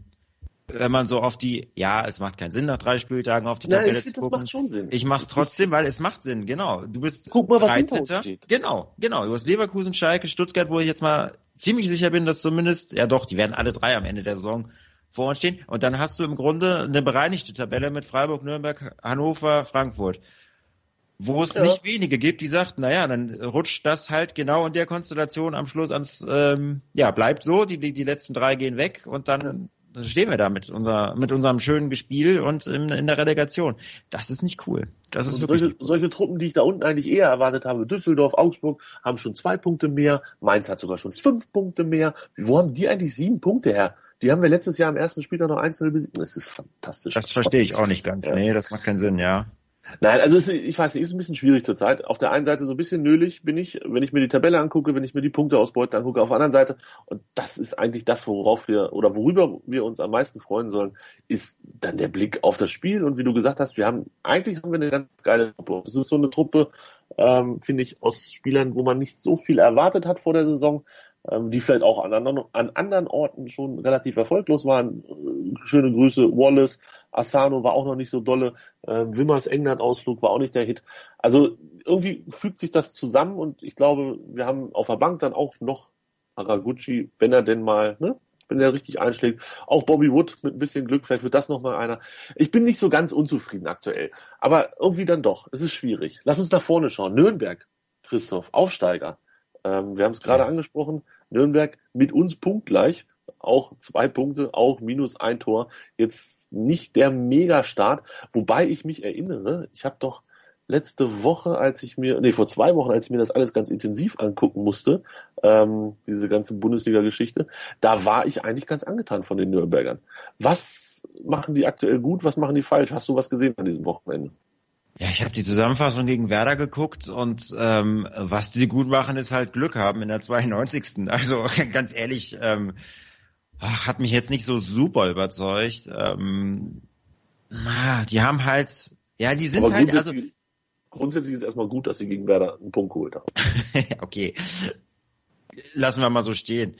wenn man so auf die, ja, es macht keinen Sinn, nach drei Spieltagen auf die Nein, Tabelle zu gucken. Das macht schon Sinn. Ich mach's trotzdem, weil es macht Sinn, genau. Du bist Guck mal, was 13. steht. Genau, genau. Du hast Leverkusen, Schalke, Stuttgart, wo ich jetzt mal ziemlich sicher bin, dass zumindest, ja doch, die werden alle drei am Ende der Saison vor uns stehen. Und dann hast du im Grunde eine bereinigte Tabelle mit Freiburg, Nürnberg, Hannover, Frankfurt. Wo es ja. nicht wenige gibt, die sagten, naja, dann rutscht das halt genau in der Konstellation am Schluss ans, ähm, ja, bleibt so, die, die, die letzten drei gehen weg und dann dann stehen wir da mit, unser, mit unserem schönen Gespiel und in, in der Relegation. Das ist nicht cool. Das ist wirklich solche, solche Truppen, die ich da unten eigentlich eher erwartet habe, Düsseldorf, Augsburg, haben schon zwei Punkte mehr, Mainz hat sogar schon fünf Punkte mehr. Wo haben die eigentlich sieben Punkte her? Die haben wir letztes Jahr im ersten Spiel noch einzeln besiegt. Das ist fantastisch. Das verstehe ich auch nicht ganz. Ja. Nee, das macht keinen Sinn, ja. Nein, also es, ich weiß nicht, ist ein bisschen schwierig zurzeit. Auf der einen Seite so ein bisschen nölig bin ich, wenn ich mir die Tabelle angucke, wenn ich mir die Punkteausbeute angucke, auf der anderen Seite, und das ist eigentlich das, worauf wir oder worüber wir uns am meisten freuen sollen, ist dann der Blick auf das Spiel. Und wie du gesagt hast, wir haben, eigentlich haben wir eine ganz geile Truppe. Es ist so eine Truppe, ähm, finde ich, aus Spielern, wo man nicht so viel erwartet hat vor der Saison, ähm, die vielleicht auch an anderen, an anderen Orten schon relativ erfolglos waren. Schöne Grüße, Wallace, Asano war auch noch nicht so dolle, ähm, Wimmers England-Ausflug war auch nicht der Hit. Also irgendwie fügt sich das zusammen und ich glaube, wir haben auf der Bank dann auch noch Haraguchi, wenn er denn mal, ne, wenn er richtig einschlägt. Auch Bobby Wood mit ein bisschen Glück, vielleicht wird das nochmal einer. Ich bin nicht so ganz unzufrieden aktuell, aber irgendwie dann doch. Es ist schwierig. Lass uns nach vorne schauen. Nürnberg, Christoph, Aufsteiger. Ähm, wir haben es gerade ja. angesprochen, Nürnberg mit uns punktgleich, auch zwei Punkte, auch minus ein Tor. Jetzt nicht der Megastart, wobei ich mich erinnere, ich habe doch letzte Woche, als ich mir, nee, vor zwei Wochen, als ich mir das alles ganz intensiv angucken musste, ähm, diese ganze Bundesliga-Geschichte, da war ich eigentlich ganz angetan von den Nürnbergern. Was machen die aktuell gut, was machen die falsch? Hast du was gesehen an diesem Wochenende? Ja, ich habe die Zusammenfassung gegen Werder geguckt und ähm, was die gut machen, ist halt Glück haben in der 92. Also <laughs> ganz ehrlich, ähm, hat mich jetzt nicht so super überzeugt. Ähm, die haben halt, ja, die sind halt, also grundsätzlich ist erstmal gut, dass sie gegen Werder einen Punkt geholt haben. <laughs> okay, lassen wir mal so stehen.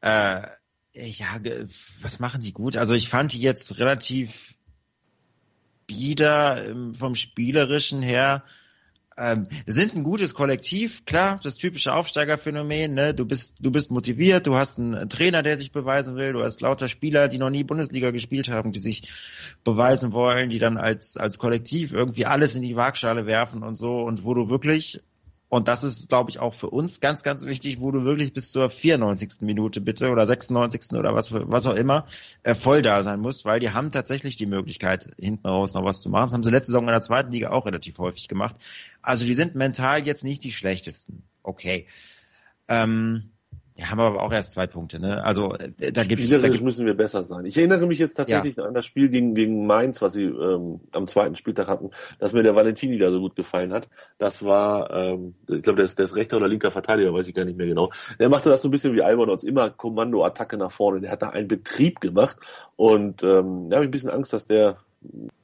Äh, ja, was machen die gut? Also ich fand die jetzt relativ bieder ähm, vom Spielerischen her. Ähm, sind ein gutes Kollektiv, klar, das typische Aufsteigerphänomen, ne? Du bist, du bist motiviert, du hast einen Trainer, der sich beweisen will, du hast lauter Spieler, die noch nie Bundesliga gespielt haben, die sich beweisen wollen, die dann als, als Kollektiv irgendwie alles in die Waagschale werfen und so und wo du wirklich und das ist, glaube ich, auch für uns ganz, ganz wichtig, wo du wirklich bis zur 94. Minute bitte oder 96. oder was, was auch immer äh, voll da sein musst, weil die haben tatsächlich die Möglichkeit, hinten raus noch was zu machen. Das haben sie letzte Saison in der zweiten Liga auch relativ häufig gemacht. Also die sind mental jetzt nicht die schlechtesten. Okay. Ähm, ja, haben wir aber auch erst zwei Punkte, ne? Also äh, da gibt's, da gibt's müssen wir besser sein. Ich erinnere mich jetzt tatsächlich ja. an das Spiel gegen, gegen Mainz, was sie ähm, am zweiten Spieltag hatten, dass mir der Valentini da so gut gefallen hat. Das war, ähm, ich glaube, der ist, der ist rechter oder linker Verteidiger, weiß ich gar nicht mehr genau. Der machte das so ein bisschen wie Albonots, immer Kommando-Attacke nach vorne. Der hat da einen Betrieb gemacht und ähm, da habe ich ein bisschen Angst, dass der,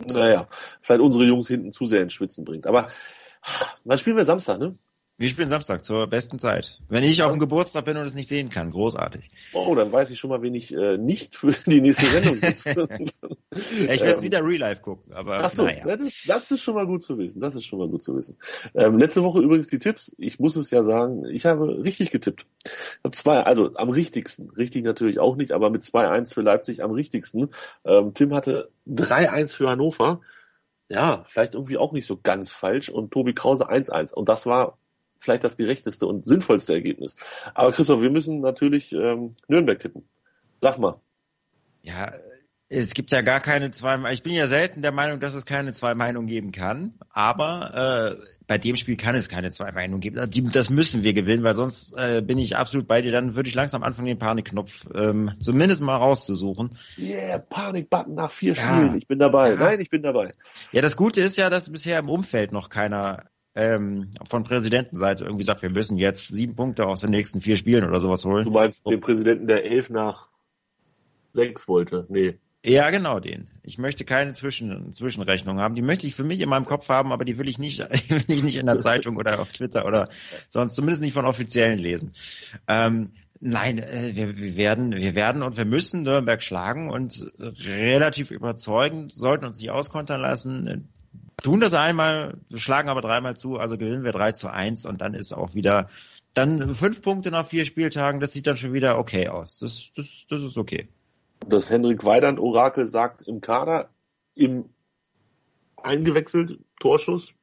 naja, vielleicht unsere Jungs hinten zu sehr ins Schwitzen bringt. Aber wann spielen wir Samstag, ne? Wir spielen Samstag zur besten Zeit. Wenn ich auf dem Geburtstag bin und es nicht sehen kann, großartig. Oh, dann weiß ich schon mal, wen ich äh, nicht für <laughs> die nächste Sendung <laughs> ja, Ich werde ähm, wieder Real Life gucken, aber ach so, naja. das, das, ist schon mal gut zu wissen. Das ist schon mal gut zu wissen. Ähm, letzte Woche übrigens die Tipps. Ich muss es ja sagen, ich habe richtig getippt. Ich habe zwei, also am richtigsten. Richtig natürlich auch nicht, aber mit 2-1 für Leipzig am richtigsten. Ähm, Tim hatte 3-1 für Hannover. Ja, vielleicht irgendwie auch nicht so ganz falsch. Und Tobi Krause 1-1. Und das war vielleicht das gerechteste und sinnvollste Ergebnis. Aber Christoph, wir müssen natürlich ähm, Nürnberg tippen. Sag mal. Ja, es gibt ja gar keine zwei. Ich bin ja selten der Meinung, dass es keine zwei Meinungen geben kann. Aber äh, bei dem Spiel kann es keine zwei Meinungen geben. Die, das müssen wir gewinnen, weil sonst äh, bin ich absolut bei dir. Dann würde ich langsam anfangen, den Panikknopf ähm, zumindest mal rauszusuchen. Yeah, Panikbutton nach vier ja. Spielen. Ich bin dabei. Ja. Nein, ich bin dabei. Ja, das Gute ist ja, dass bisher im Umfeld noch keiner ähm, von Präsidentenseite irgendwie sagt, wir müssen jetzt sieben Punkte aus den nächsten vier Spielen oder sowas holen. Du meinst den Präsidenten, der elf nach sechs wollte? Nee. Ja, genau den. Ich möchte keine Zwischen Zwischenrechnung haben. Die möchte ich für mich in meinem Kopf haben, aber die will ich nicht, <laughs> will ich nicht in der Zeitung oder auf Twitter oder sonst zumindest nicht von Offiziellen lesen. Ähm, nein, äh, wir, wir, werden, wir werden und wir müssen Nürnberg schlagen und relativ überzeugend sollten uns nicht auskontern lassen tun das einmal, schlagen aber dreimal zu, also gewinnen wir 3 zu 1 und dann ist auch wieder, dann fünf Punkte nach vier Spieltagen, das sieht dann schon wieder okay aus. Das, das, das ist okay. Das Hendrik Weidand Orakel sagt im Kader, im eingewechselt Torschuss.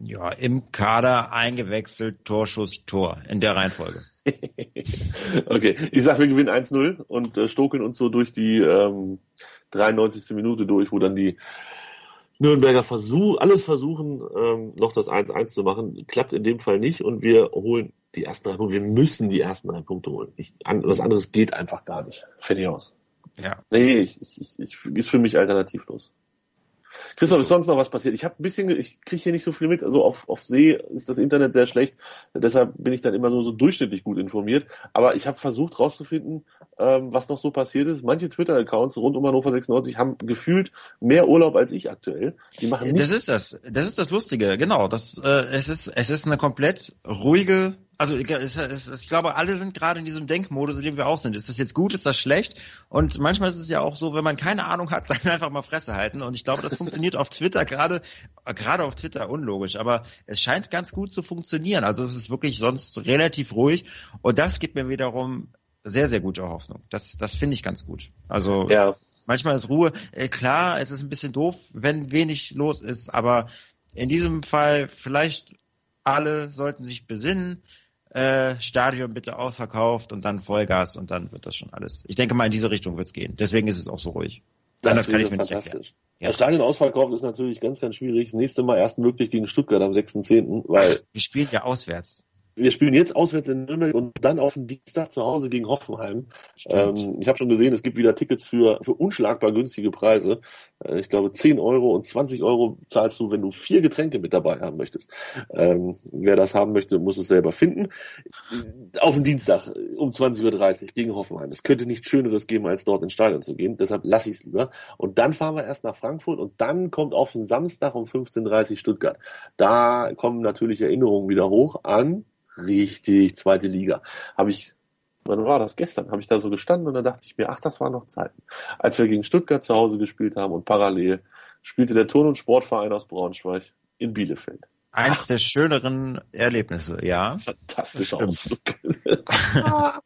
Ja, im Kader eingewechselt Torschuss Tor in der Reihenfolge. <laughs> okay, ich sag, wir gewinnen 1-0 und äh, stokeln uns so durch die ähm, 93. Minute durch, wo dann die Nürnberger Versuch, alles versuchen, ähm, noch das 1-1 zu machen. Klappt in dem Fall nicht und wir holen die ersten drei Punkte. Wir müssen die ersten drei Punkte holen. Ich, an, was anderes geht einfach gar nicht. Fertig aus. Ja. Nee, ich, ich, ich, ist für mich alternativlos. Christoph, ist sonst noch was passiert? Ich habe ein bisschen, ich kriege hier nicht so viel mit. Also auf, auf See ist das Internet sehr schlecht. Deshalb bin ich dann immer so, so durchschnittlich gut informiert. Aber ich habe versucht rauszufinden, ähm, was noch so passiert ist. Manche Twitter-Accounts rund um Hannover 96 haben gefühlt mehr Urlaub als ich aktuell. Die machen das ist das. Das ist das Lustige. Genau. Das, äh, es ist, es ist eine komplett ruhige also ich, ich, glaube, alle sind gerade in diesem Denkmodus, in dem wir auch sind. Ist das jetzt gut, ist das schlecht? Und manchmal ist es ja auch so, wenn man keine Ahnung hat, <laughs> dann einfach mal Fresse halten. Und ich glaube, das funktioniert auf Twitter gerade, gerade auf Twitter unlogisch. Aber es scheint ganz gut zu funktionieren. Also es ist wirklich sonst relativ ruhig. Und das gibt mir wiederum sehr, sehr gute Hoffnung. Das, das finde ich ganz gut. Also ja. manchmal ist Ruhe. Äh, klar, es ist ein bisschen doof, wenn wenig los ist, aber in diesem Fall vielleicht alle sollten sich besinnen äh, Stadion bitte ausverkauft und dann Vollgas und dann wird das schon alles. Ich denke mal, in diese Richtung wird es gehen. Deswegen ist es auch so ruhig. Das, das kann ich mir nicht erklären. Ja. Stadion ausverkauft ist natürlich ganz, ganz schwierig. Das nächste Mal erst möglich gegen Stuttgart am 6.10., weil. Wir spielen ja auswärts wir spielen jetzt auswärts in Nürnberg und dann auf den Dienstag zu Hause gegen Hoffenheim. Ähm, ich habe schon gesehen, es gibt wieder Tickets für, für unschlagbar günstige Preise. Äh, ich glaube, 10 Euro und 20 Euro zahlst du, wenn du vier Getränke mit dabei haben möchtest. Ähm, wer das haben möchte, muss es selber finden. Auf den Dienstag um 20.30 Uhr gegen Hoffenheim. Es könnte nichts Schöneres geben, als dort ins Stadion zu gehen. Deshalb lasse ich es lieber. Und dann fahren wir erst nach Frankfurt und dann kommt auf den Samstag um 15.30 Uhr Stuttgart. Da kommen natürlich Erinnerungen wieder hoch an richtig zweite Liga. Habe ich, wann war das? Gestern habe ich da so gestanden und dann dachte ich mir, ach, das waren noch Zeiten. Als wir gegen Stuttgart zu Hause gespielt haben und parallel spielte der Turn- und Sportverein aus Braunschweig in Bielefeld. Eins der schöneren Erlebnisse, ja. Fantastischer Ausflug. <laughs>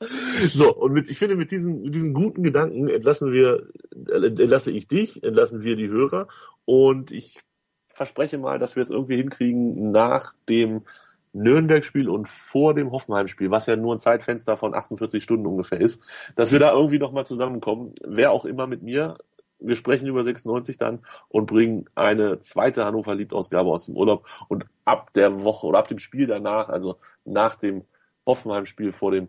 so, und mit, ich finde, mit diesen, mit diesen guten Gedanken entlassen wir, entlasse ich dich, entlassen wir die Hörer und ich verspreche mal, dass wir es irgendwie hinkriegen, nach dem Nürnberg-Spiel und vor dem Hoffenheim-Spiel, was ja nur ein Zeitfenster von 48 Stunden ungefähr ist, dass wir da irgendwie nochmal zusammenkommen. Wer auch immer mit mir. Wir sprechen über 96 dann und bringen eine zweite Hannover Liebt-Ausgabe aus dem Urlaub. Und ab der Woche oder ab dem Spiel danach, also nach dem Hoffenheim-Spiel vor dem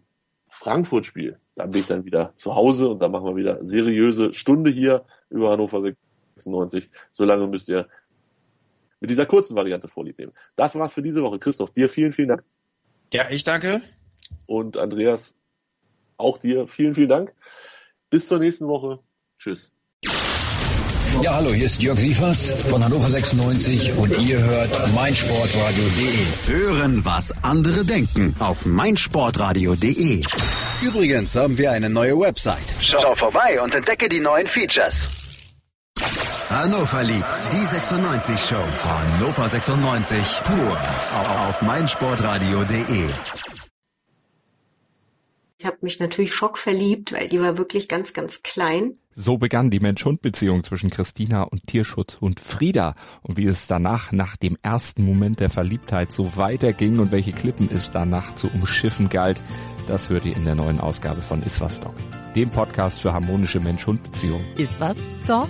Frankfurt-Spiel, da bin ich dann wieder zu Hause und dann machen wir wieder seriöse Stunde hier über Hannover 96. Solange müsst ihr mit dieser kurzen Variante vorlieb nehmen. Das war's für diese Woche. Christoph, dir vielen, vielen Dank. Ja, ich danke. Und Andreas, auch dir vielen, vielen Dank. Bis zur nächsten Woche. Tschüss. Ja, hallo, hier ist Jörg Sievers von Hannover 96 und ihr hört meinsportradio.de. Hören, was andere denken auf meinsportradio.de. Übrigens haben wir eine neue Website. Schau vorbei und entdecke die neuen Features. Hannover liebt die 96 Show. Hannover 96 pur auf meinsportradio.de. Ich habe mich natürlich schockverliebt, weil die war wirklich ganz, ganz klein. So begann die Mensch-Hund-Beziehung zwischen Christina und Tierschutzhund Frieda. Und wie es danach, nach dem ersten Moment der Verliebtheit, so weiterging und welche Klippen es danach zu umschiffen galt, das hört ihr in der neuen Ausgabe von Iswas Dog, dem Podcast für harmonische Mensch-Hund-Beziehungen. Iswas Dog?